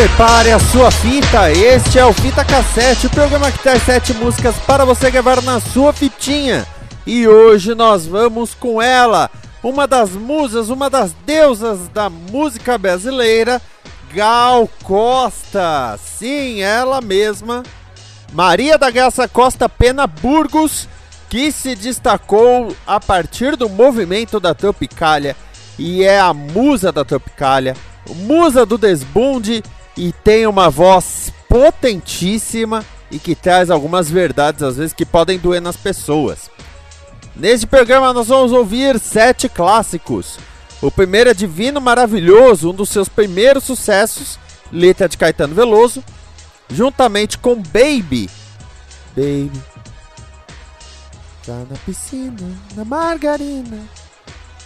Prepare a sua fita, este é o Fita Cassete, o programa que traz sete músicas para você gravar na sua fitinha. E hoje nós vamos com ela, uma das musas, uma das deusas da música brasileira, Gal Costa. Sim, ela mesma, Maria da Graça Costa Pena Burgos, que se destacou a partir do movimento da Tropicália e é a musa da Tropicália, musa do desbunde e tem uma voz potentíssima e que traz algumas verdades às vezes que podem doer nas pessoas. Neste programa nós vamos ouvir sete clássicos. O primeiro é Divino Maravilhoso, um dos seus primeiros sucessos, letra de Caetano Veloso, juntamente com Baby. Baby. Tá na piscina, na margarina.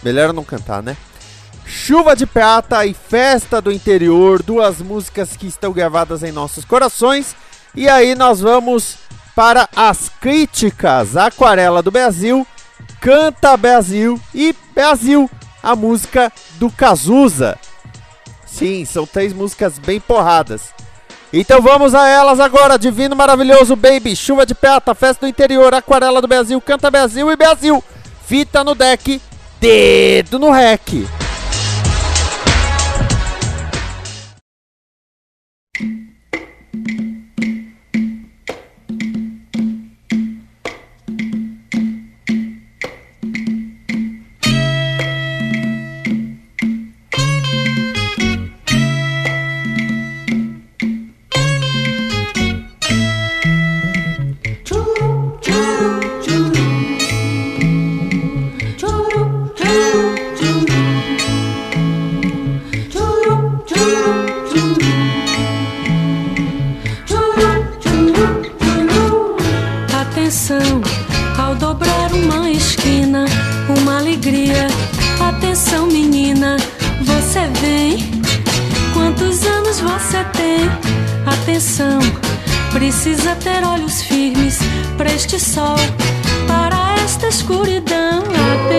Melhor não cantar, né? Chuva de Prata e Festa do Interior, duas músicas que estão gravadas em nossos corações. E aí nós vamos para as críticas. Aquarela do Brasil, Canta Brasil e Brasil, a música do Cazuza. Sim, são três músicas bem porradas. Então vamos a elas agora. Divino Maravilhoso Baby, Chuva de Prata, Festa do Interior, Aquarela do Brasil, Canta Brasil e Brasil. Fita no deck, dedo no rec. Thank you.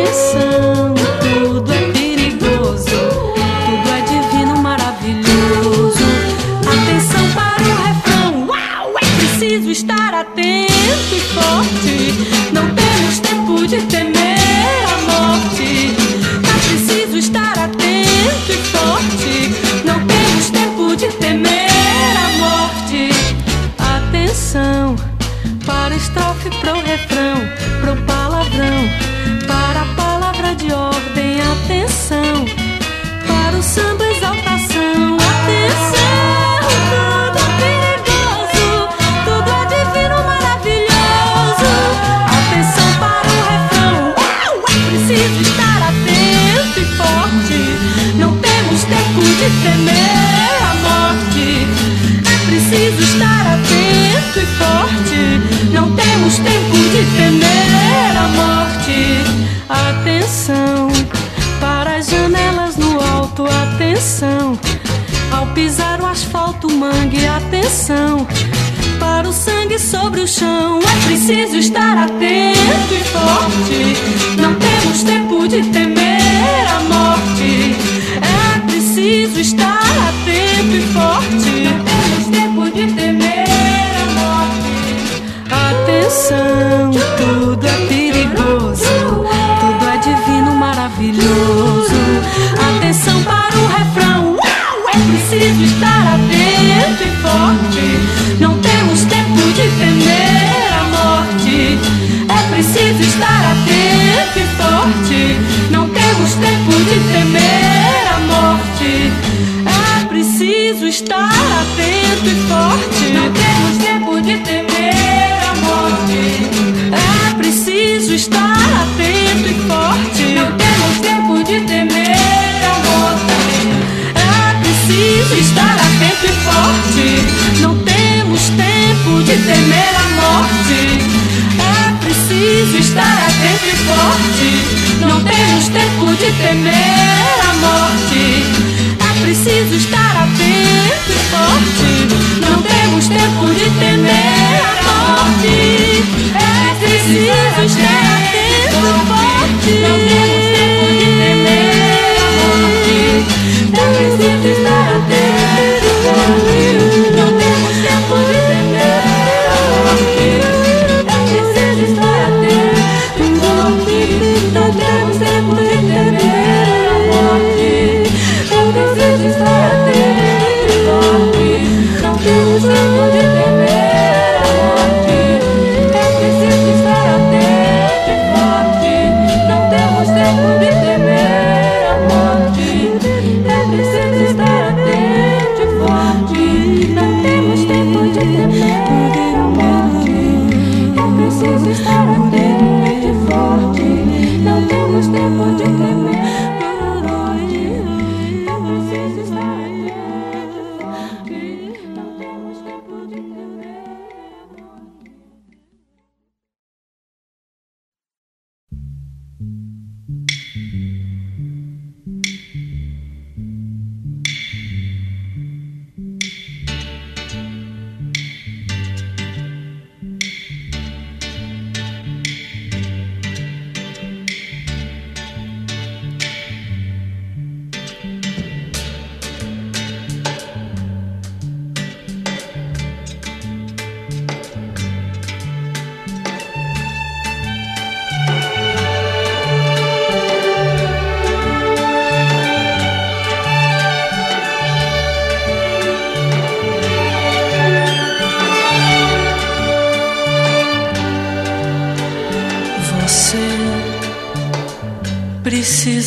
Atenção, sobre o chão, é preciso estar atento e forte. Não temos tempo de temer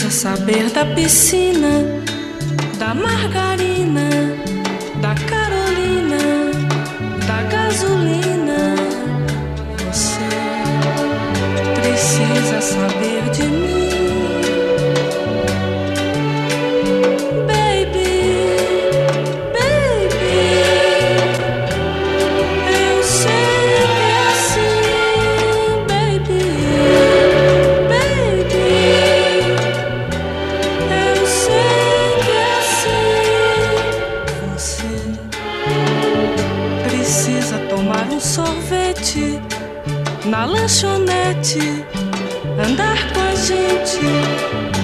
Quer saber da piscina, da margarina? andar com a gente.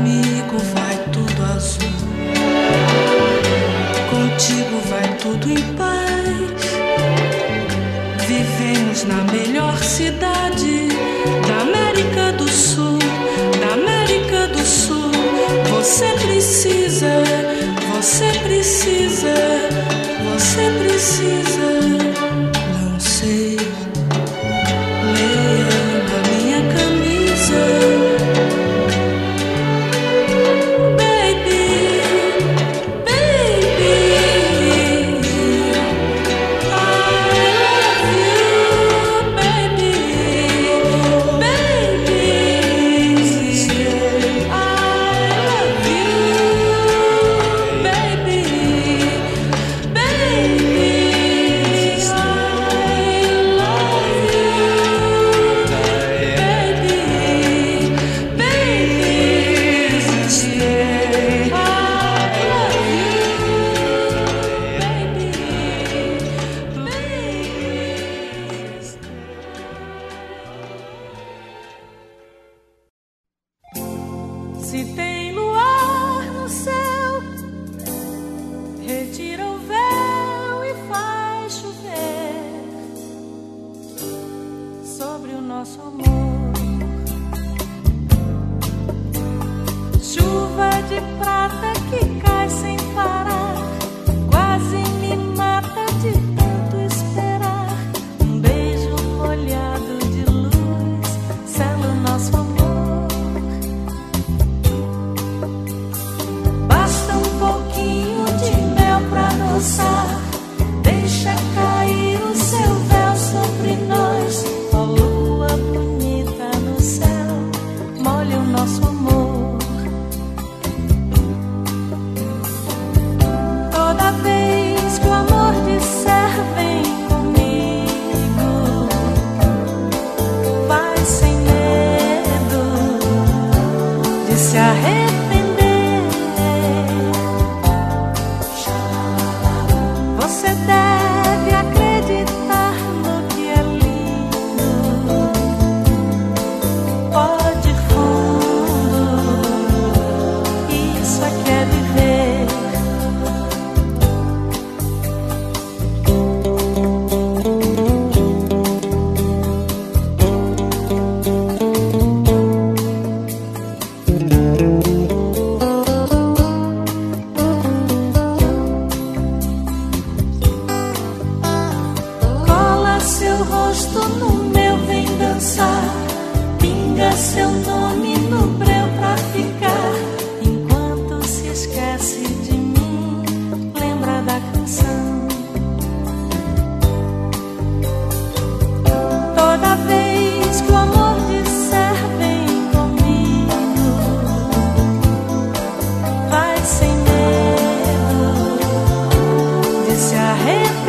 comigo vai tudo azul. Contigo vai tudo em paz. Vivemos na melhor cidade. De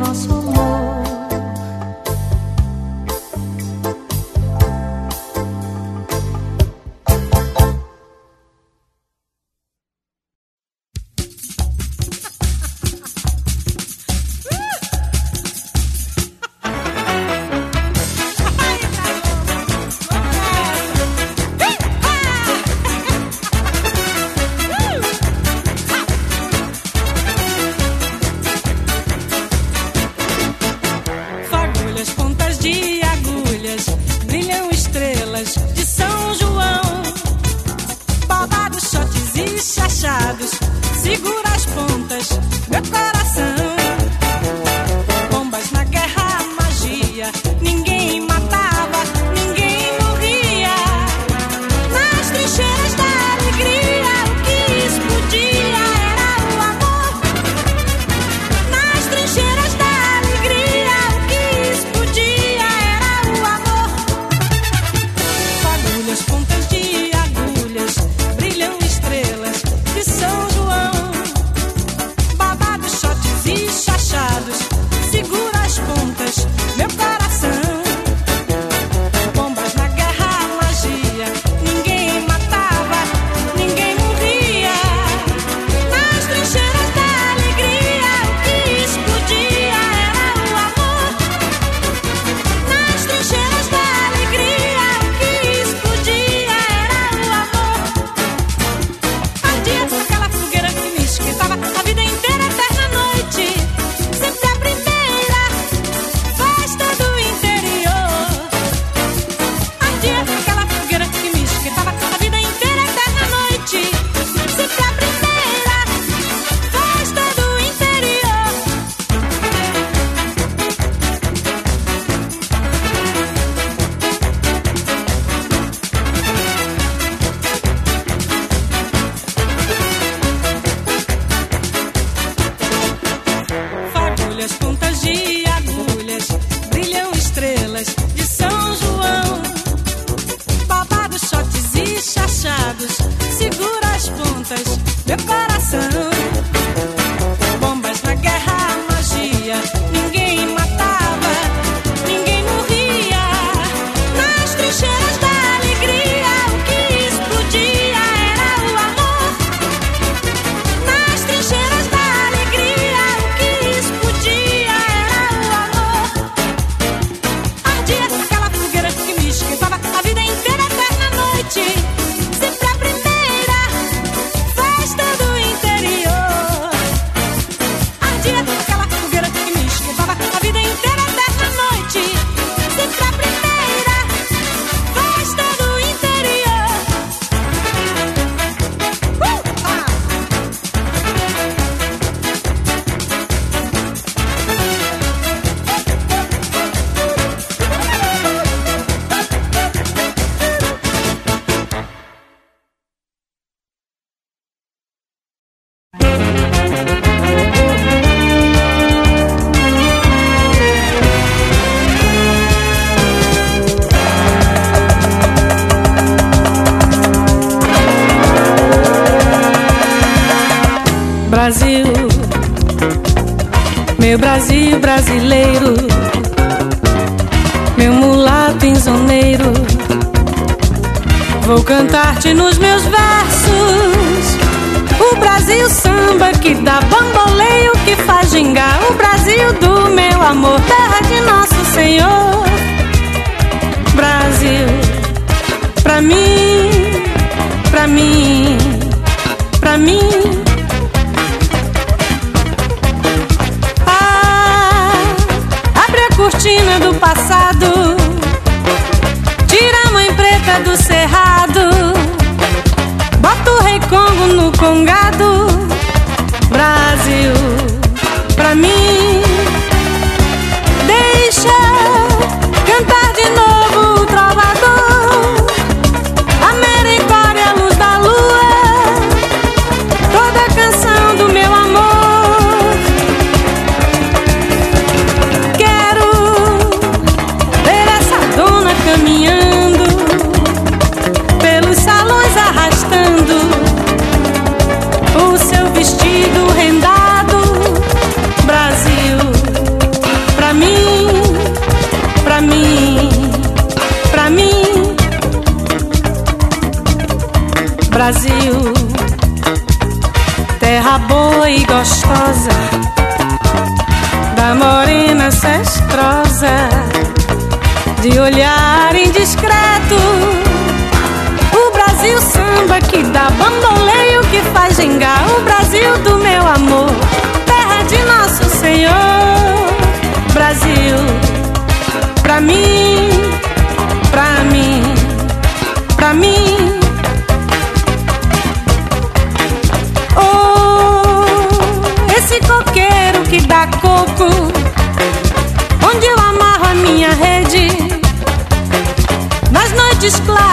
nosso pra mim, pra mim. Ah, abre a cortina do passado, tira a mãe preta do cerrado, bota o rei Congo no congado, Brasil, pra mim. esclarece.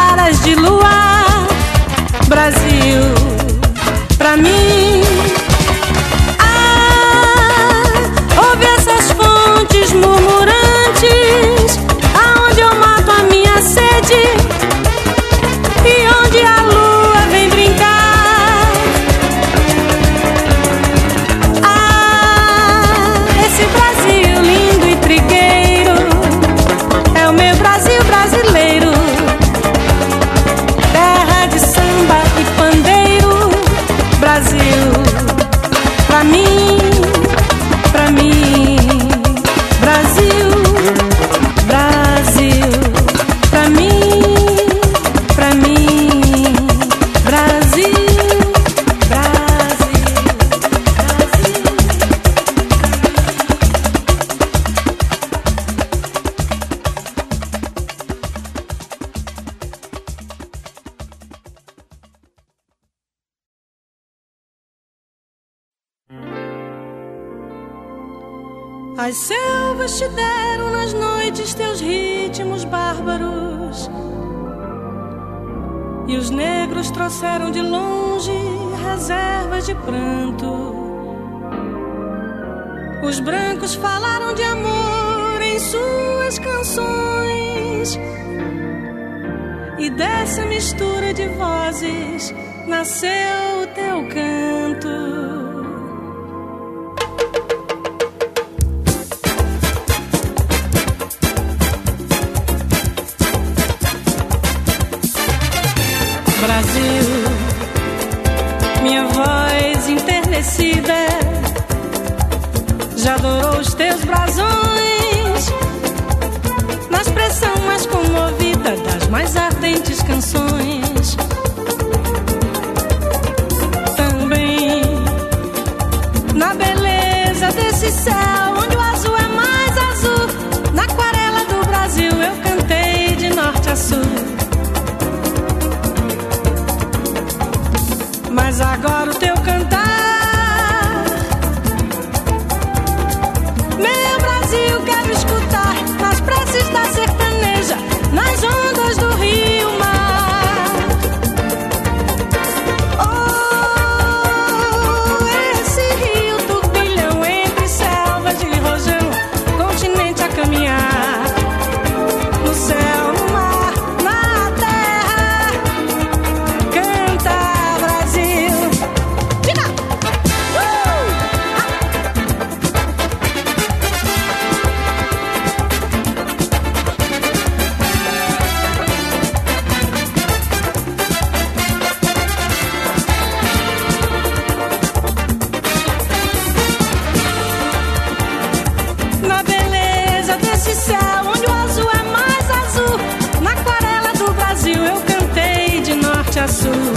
As selvas te deram nas noites teus ritmos bárbaros. E os negros trouxeram de longe reservas de pranto. Os brancos falaram de amor em suas canções. E dessa mistura de vozes nasceu o teu canto. seus braços. azul